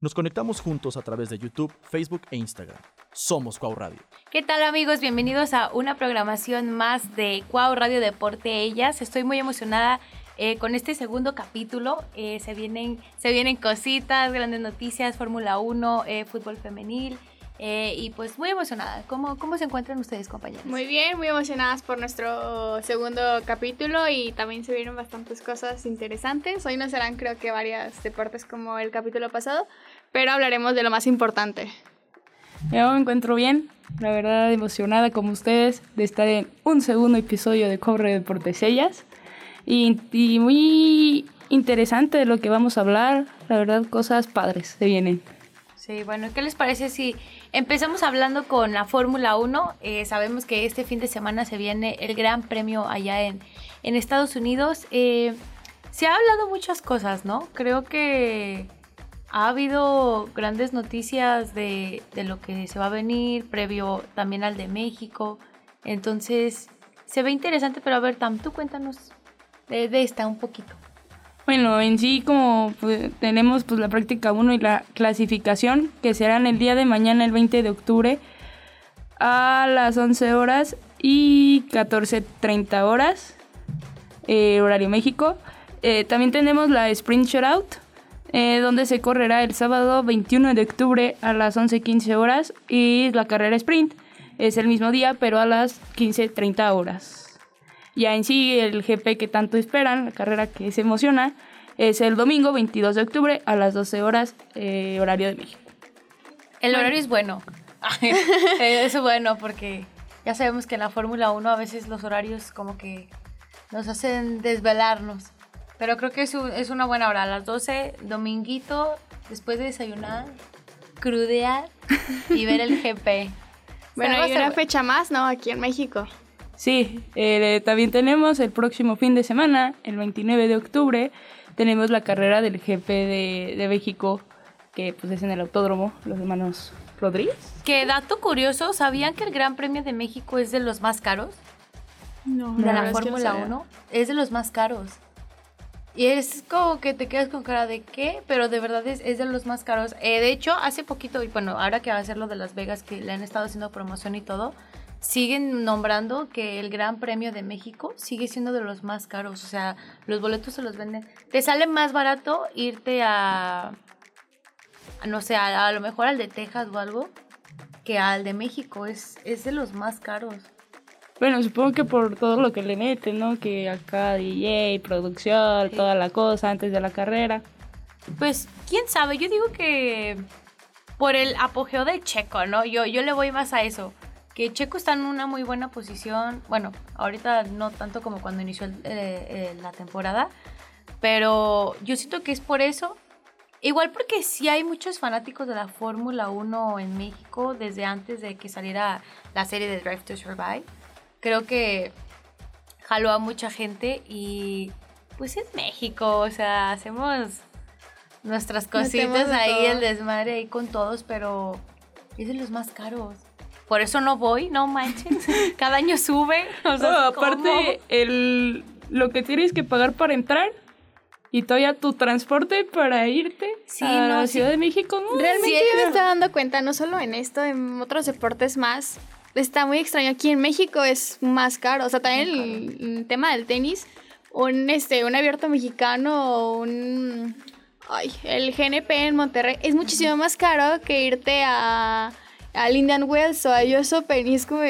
Nos conectamos juntos a través de YouTube, Facebook e Instagram. Somos Cuau Radio. ¿Qué tal amigos? Bienvenidos a una programación más de Cuau Radio Deporte Ellas. Estoy muy emocionada eh, con este segundo capítulo. Eh, se, vienen, se vienen cositas, grandes noticias, Fórmula 1, eh, fútbol femenil. Y pues muy emocionada. ¿Cómo, ¿Cómo se encuentran ustedes, compañeros? Muy bien, muy emocionadas por nuestro segundo capítulo y también se vieron bastantes cosas interesantes. Hoy no serán creo que varios deportes como el capítulo pasado, pero hablaremos de lo más importante. Yo me encuentro bien, la verdad emocionada como ustedes de estar en un segundo episodio de Cobre Deportes Ellas y, y muy interesante de lo que vamos a hablar, la verdad cosas padres se vienen. Sí, bueno, ¿qué les parece si empezamos hablando con la Fórmula 1? Eh, sabemos que este fin de semana se viene el Gran Premio allá en, en Estados Unidos. Eh, se ha hablado muchas cosas, ¿no? Creo que ha habido grandes noticias de, lo que se va a venir, previo también al de México. Entonces, se ve interesante, pero a ver, Tam, tú cuéntanos de, esta un poquito. Bueno, en sí como pues, tenemos pues la práctica 1 y la clasificación, que serán el día de mañana, el 20 de octubre, a las 11 horas y 14.30 horas, eh, horario México. Eh, también tenemos la Sprint Shootout, eh, donde se correrá el sábado 21 de octubre a las 11.15 horas y la carrera sprint es el mismo día pero a las 15.30 horas. Ya en sí el GP que tanto esperan, la carrera que se emociona, es el domingo 22 de octubre a las 12 horas eh, horario de México. El horario es bueno. Eh, es bueno porque ya sabemos que en la Fórmula 1 a veces los horarios como que nos hacen desvelarnos. Pero creo que es, es una buena hora. A las 12, dominguito, después de desayunar, crudear y ver el GP. bueno, hay una fecha más, ¿no? Aquí en México. Sí, eh, también tenemos el próximo fin de semana, el 29 de octubre, tenemos la carrera del GP de, de México, que pues es en el autódromo, los hermanos Rodríguez. Qué dato curioso, ¿sabían que el Gran Premio de México es de los más caros? No, de la Fórmula 1. Es de los más caros. Y es como que te quedas con cara de qué, pero de verdad es, de los más caros. Eh, de hecho, hace poquito, y bueno, ahora que va a ser lo de Las Vegas, que le han estado haciendo promoción y todo, siguen nombrando que el Gran Premio de México sigue siendo de los más caros. O sea, los boletos se los venden. Te sale más barato irte a, no sé, a, lo mejor al de Texas o algo, que al de México. Es, es de los más caros. Bueno, supongo que por todo lo que le meten, ¿no? Que acá DJ, producción, toda la cosa antes de la carrera. Pues, quién sabe, yo digo que por el apogeo de Checo, ¿no? Yo, yo le voy más a eso. Que Checo está en una muy buena posición. Bueno, ahorita no tanto como cuando inició eh, eh, la temporada. Pero yo siento que es por eso. Igual porque sí hay muchos fanáticos de la Fórmula 1 en México desde antes de que saliera la serie de Drive to Survive creo que jaló a mucha gente y pues es México, o sea, hacemos nuestras cositas ahí, el desmadre ahí con todos, pero es de los más caros. Por eso no voy, no manches. Cada año sube. O sea, aparte, el, lo que tienes que pagar para entrar y todavía tu transporte para irte a la Ciudad de México. ¿no? Realmente yo me estoy dando cuenta, no solo en esto, en otros deportes más, está muy extraño. Aquí en México es más caro. O sea, también el, tema del tenis, un, este, un abierto mexicano o un... Ay, el GNP en Monterrey es muchísimo más caro que irte a, al Indian Wells o a US Open. Y es como,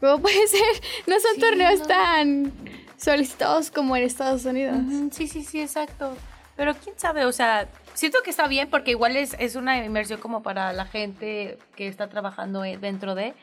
¿cómo puede ser? No son torneos tan solicitados como en Estados Unidos. Sí, sí, sí, exacto. Pero quién sabe, o sea, siento que está bien porque igual es, es una inversión como para la gente que está trabajando eh, dentro de,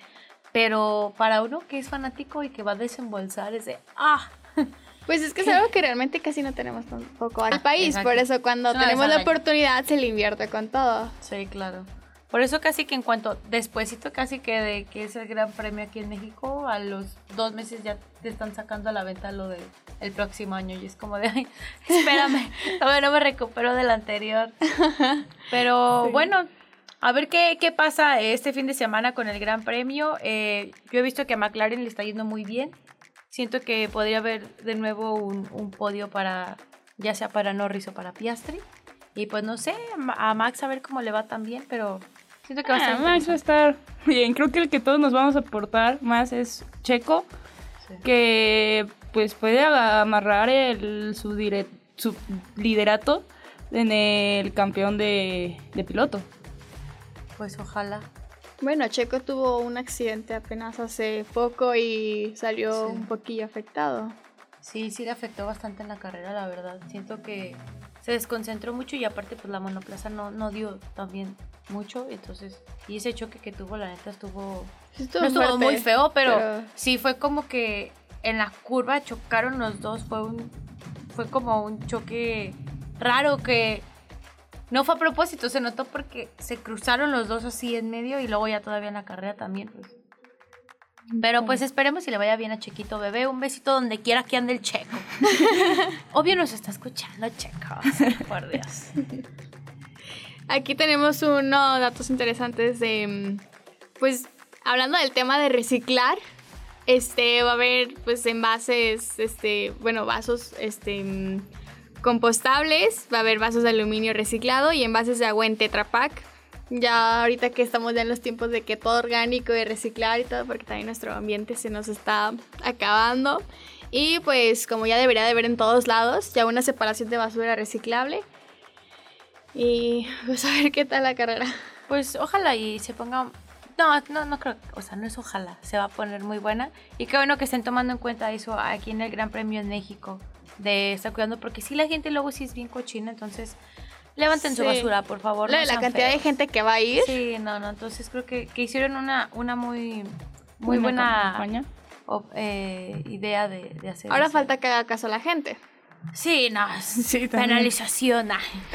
pero para uno que es fanático y que va a desembolsar es de, ah. Pues es que es algo que realmente casi no tenemos tampoco al ah, país, por eso cuando tenemos la oportunidad se le invierte con todo. Sí, claro. Por eso casi que en cuanto, despuésito casi que de que es el gran premio aquí en México, a los dos meses ya te están sacando a la venta lo del el próximo año y es como de, ay, espérame, todavía no me recupero del anterior. Pero bueno, a ver qué, qué, pasa este fin de semana con el Gran Premio. Eh, yo he visto que a McLaren le está yendo muy bien. Siento que podría haber de nuevo un, un, podio para, ya sea para Norris o para Piastri. Y pues no sé, a Max a ver cómo le va también, pero siento que va a Ah, ser Max va a estar bien. Creo que el que todos nos vamos a aportar más es Checo, Sí. que pues puede amarrar el, su, dire- su liderato en el campeón de, de piloto. Pues ojalá. Bueno, Checo tuvo un accidente apenas hace poco y salió Sí. un poquillo afectado. Sí, sí le afectó bastante en la carrera, la verdad. Siento que se desconcentró mucho y aparte pues la monoplaza no, no dio también mucho, entonces, y ese choque que tuvo, la neta estuvo... Estuvo no estuvo fuerte, muy feo, pero, pero- sí fue como que en la curva chocaron los dos, fue un... Fue como un choque raro que no fue a propósito, se notó porque se cruzaron los dos así en medio y luego ya todavía en la carrera también, pues. Pero pues esperemos si le vaya bien a Chequito Bebé. Un besito donde quiera que ande el Checo. Obvio nos está escuchando Checo. Por Dios. Aquí tenemos unos datos interesantes de, mm, pues, hablando del tema de reciclar, este, va a haber, pues, envases, este, bueno, vasos, este, mm, compostables, va a haber vasos de aluminio reciclado y envases de agua en Tetra Pak. Ya ahorita que estamos ya en los tiempos de que todo orgánico y reciclar y todo, porque también nuestro ambiente se nos está acabando. Y pues como ya debería de ver en todos lados, ya una separación de basura reciclable. Y pues a ver qué tal la carrera. Pues ojalá y se ponga... No, no, no creo. O sea, no es ojalá. Se va a poner muy buena. Y qué bueno que estén tomando en cuenta eso aquí en el Gran Premio en México. De estar cuidando. Porque sí, la gente luego sí es bien cochina. Entonces, levanten su Sí. basura, por favor. Lo no la cantidad de gente que va a ir. Sí, no, no. Entonces creo que, que hicieron una, una muy, muy Una buena campaña. eh, idea de, de hacer Ahora eso. falta que haga caso a la gente. Sí, no. Sí, penalización.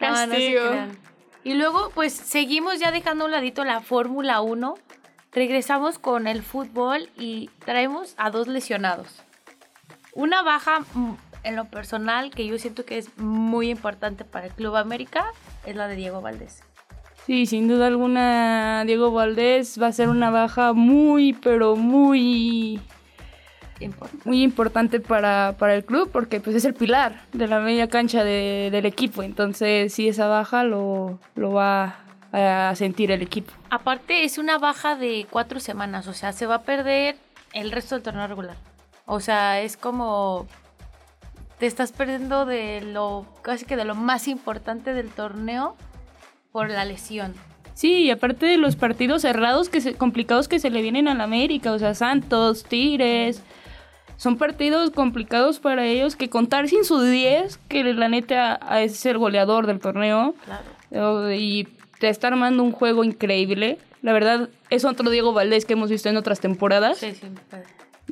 No, no Castigo. crean. y luego, pues seguimos ya dejando a un ladito la Fórmula 1. Regresamos con el fútbol y traemos a dos lesionados. Una baja en lo personal que yo siento que es muy importante para el Club América es la de Diego Valdés. Sí, sin duda alguna, Diego Valdés va a ser una baja muy, pero muy, Importante. muy importante para, para el club porque pues es el pilar de la media cancha de- del equipo. Entonces, sí, esa baja lo, lo va a sentir el equipo. Aparte es una baja de cuatro semanas, o sea, se va a perder el resto del torneo regular. O sea, es como te estás perdiendo de lo casi que de lo más importante del torneo por la lesión. Sí, y aparte de los partidos cerrados que se- complicados que se le vienen al América, o sea, Santos, Tigres, son partidos complicados para ellos que contar sin su 10, que la neta es el goleador del torneo, Claro. y te está armando un juego increíble. La verdad, es otro Diego Valdés que hemos visto en otras temporadas. Sí, sí.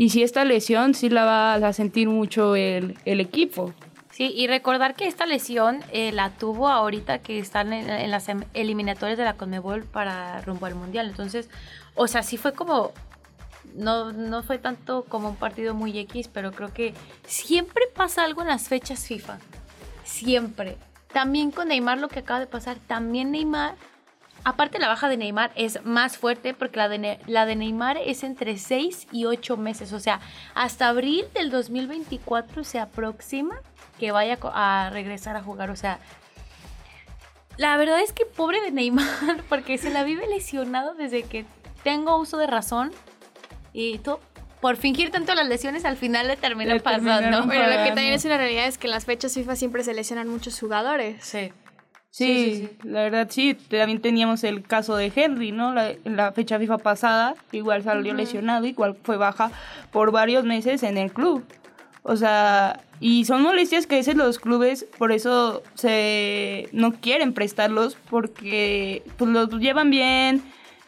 Y si esta lesión sí la va a sentir mucho el, el equipo. Sí, y recordar que esta lesión eh, la tuvo ahorita que están en, en las em- eliminatorias de la Conmebol para rumbo al Mundial. Entonces, o sea, sí fue como... No, no fue tanto como un partido muy X, pero creo que siempre pasa algo en las fechas FIFA. Siempre. También con Neymar lo que acaba de pasar. También Neymar... Aparte la baja de Neymar es más fuerte porque la de, Ne- la de Neymar es entre 6 y 8 meses. O sea, hasta abril del 2024 se aproxima que vaya a regresar a jugar. O sea, la verdad es que pobre de Neymar porque se la vive lesionado desde que tengo uso de razón. Y tú, por fingir tanto las lesiones, al final le termina Le pasando. Bueno, lo que también es una realidad es que en las fechas FIFA siempre se lesionan muchos jugadores. Sí. Sí, Sí, sí, la verdad sí. También teníamos el caso de Henry, ¿no? La- en la fecha FIFA pasada, igual salió lesionado, igual fue baja por varios meses en el club. O sea, y son molestias que a veces los clubes por eso se no quieren prestarlos porque pues los llevan bien,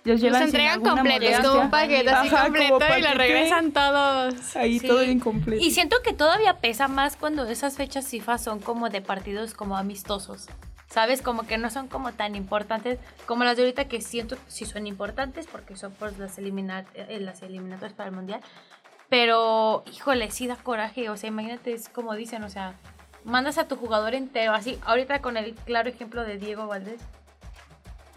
los Los llevan sin entregan completos, como un paquete así Ajá, completo y lo regresan todos. Ahí Sí. todo incompleto. Y siento que todavía pesa más cuando esas fechas FIFA son como de partidos como amistosos. ¿Sabes? Como que no son como tan importantes como las de ahorita que siento que sí son importantes porque son por las, elimina- eh, las eliminatorias para el mundial. Pero, híjole, sí da coraje. O sea, imagínate, es como dicen, o sea, mandas a tu jugador entero, así, ahorita con el claro ejemplo de Diego Valdés.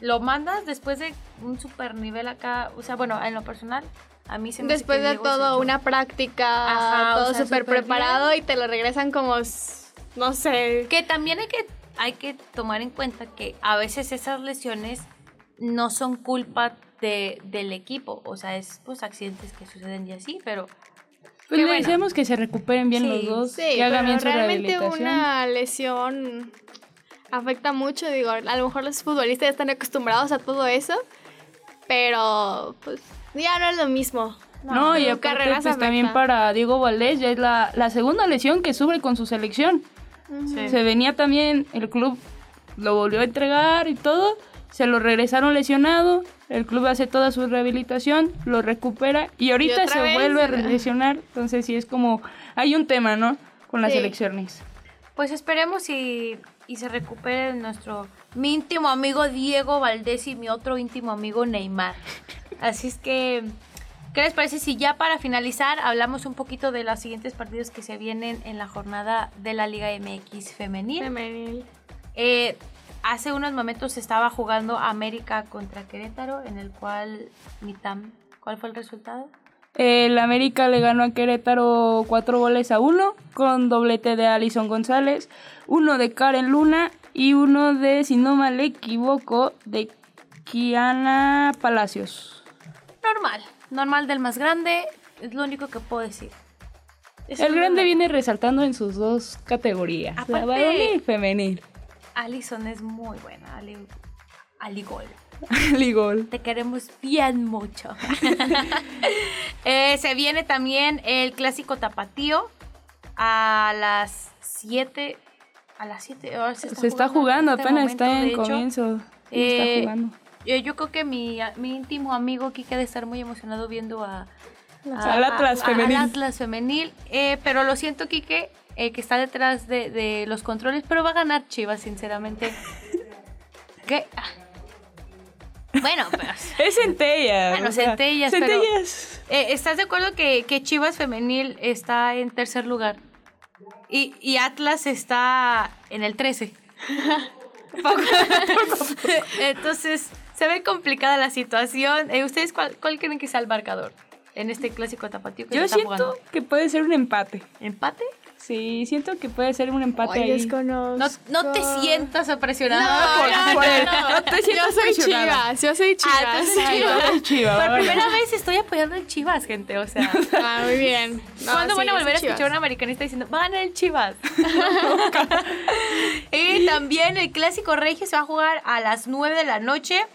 Lo mandas después de un super nivel acá, o sea, bueno, en lo personal, a mí se me Después de todo, una práctica, Ajá, o todo sea, súper súper preparado y te lo regresan como, no sé. Que también hay que hay que tomar en cuenta que a veces esas lesiones no son culpa de, del equipo, o sea, es pues accidentes que suceden y así, pero Pues le bueno. deseamos que se recuperen bien Sí, los dos, Sí, que hagan pero bien su realmente una lesión afecta mucho. Digo, a lo mejor los futbolistas ya están acostumbrados a todo eso, pero pues ya no es lo mismo. No, y Tu aparte, pues también para Diego Valdés ya es la, la segunda lesión que sufre con su selección. Sí. Se venía también, el club lo volvió a entregar y todo, se lo regresaron lesionado, el club hace toda su rehabilitación, lo recupera y ahorita se vez? vuelve a lesionar, entonces sí es como, hay un tema, ¿no? Con las Sí. elecciones. Pues esperemos y, y se recupere nuestro mi íntimo amigo Diego Valdés y mi otro íntimo amigo Neymar. Así es que, ¿qué les parece si ya para finalizar hablamos un poquito de los siguientes partidos que se vienen en la jornada de la Liga MX femenil? Femenil. Eh, hace unos momentos estaba jugando América contra Querétaro, en el cual Mitam, ¿cuál fue el resultado? El América le ganó a Querétaro cuatro goles a uno con doblete de Alison González, uno de Karen Luna y uno de, si no mal equivoco, de Kiana Palacios. Normal, normal del más grande, es lo único que puedo decir. Es El grande normal. viene resaltando en sus dos categorías, la Aparte- varonil y femenil. Alison es muy buena, Ali, Ali Gol. Ligol. Te queremos bien mucho. Eh, se viene también el clásico tapatío a las 7. A las 7. Se está jugando, en este apenas momento, está en comienzo. y Eh, está jugando. Yo, yo creo que mi, mi íntimo amigo Kike debe estar muy emocionado viendo a, a- Al Atlas a- femenil. Al Atlas femenil. Eh, pero lo siento, Kike, eh, que está detrás de, de los controles, pero va a ganar Chivas, sinceramente. ¿Qué? Ah. Bueno, pero... Es centellas. Bueno, sea, centellas, pero- centellas. Eh, ¿Estás de acuerdo que, que Chivas femenil está en tercer lugar? Y, y Atlas está en el 13. Entonces, se ve complicada la situación. Eh, ¿Ustedes cuál, cuál creen que sea el marcador en este clásico tapatío que Yo se está siento jugando? que puede ser un empate. ¿Empate? Sí, siento que puede ser un empate ahí. No, no te sientas No, presionada por, no, por no, el- no. no te Yo sientas soy chivas, yo soy chivas. Ah, Chivas. ay, Chivas, Por primera vez estoy apoyando el Chivas, gente. O sea, Ah, muy bien. No, ¿Cuándo sí, van a yo volver a soy escuchar a un americanista diciendo, va a ganar el Chivas? y también el clásico regio se va a jugar a las 9 de la noche.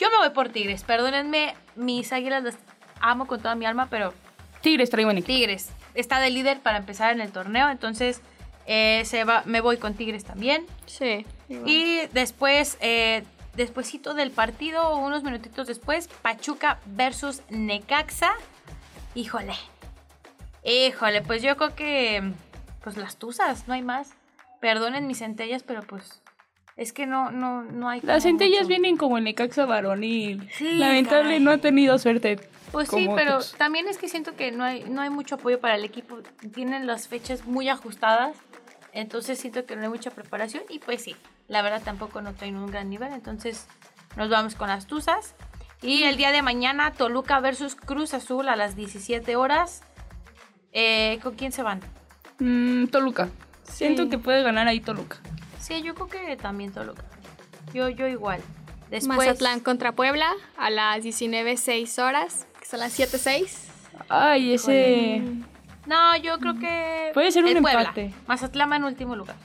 Yo me voy por Tigres, perdónenme, mis águilas las amo con toda mi alma, pero Tigres trae buen equipo. Tigres está de líder para empezar en el torneo, entonces eh, se va, me voy con Tigres también. Sí. igual. Y después, eh, despuesito del partido, unos minutitos después, Pachuca versus Necaxa. Híjole. Híjole, pues yo creo que pues las tuzas, no hay más. Perdonen mis centellas, pero pues es que no no no hay Las centellas mucho. vienen como el Necaxa varonil. Sí, Lamentable, caray. no ha tenido suerte. Pues sí, pero otros. también es que siento que no hay no hay mucho apoyo para el equipo. Tienen las fechas muy ajustadas. Entonces siento que no hay mucha preparación y pues sí, la verdad tampoco no traen un gran nivel, entonces nos vamos con las Tuzas. Y el día de mañana Toluca versus Cruz Azul a las 17 horas. Eh, ¿Con quién se van? Mm, Toluca. Siento que puede ganar ahí Toluca. Sí, yo creo que también Toluca. Yo, yo igual. Después, Mazatlán contra Puebla a las 19.06 horas, que son las 7.06. Ay, ese. No, yo creo que... Puede ser un el Puebla. empate. Mazatlán en último lugar.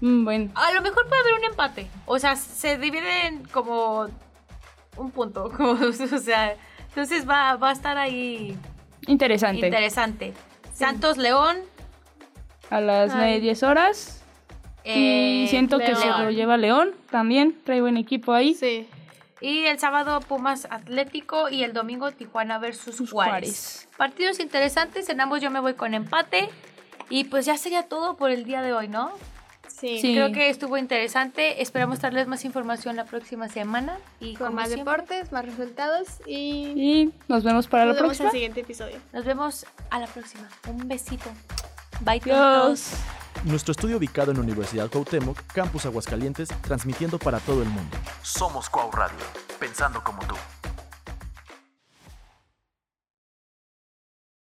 Mm, bueno. A lo mejor puede haber un empate. O sea, se dividen como un punto. Como, o sea, entonces va, va a estar ahí Interesante. interesante. Santos León. A las Ay. 10 horas. Eh, y siento que se León. lo lleva León también. Trae buen equipo ahí. Sí. Y el sábado Pumas Atlético y el domingo Tijuana versus Sus Juárez. Juárez. Partidos interesantes, en ambos yo me voy con empate. Y pues ya sería todo por el día de hoy, ¿no? Sí. Sí. Creo que estuvo interesante. Esperamos darles más información la próxima semana. Y Con más siempre, deportes, más resultados y Y nos vemos para nos la vemos próxima. al siguiente episodio. Nos vemos a la próxima. Un besito. Bye, Adiós. Nuestro estudio ubicado en Universidad Cuauhtémoc, Campus Aguascalientes, transmitiendo para todo el mundo. Somos Cuau Radio, pensando como tú.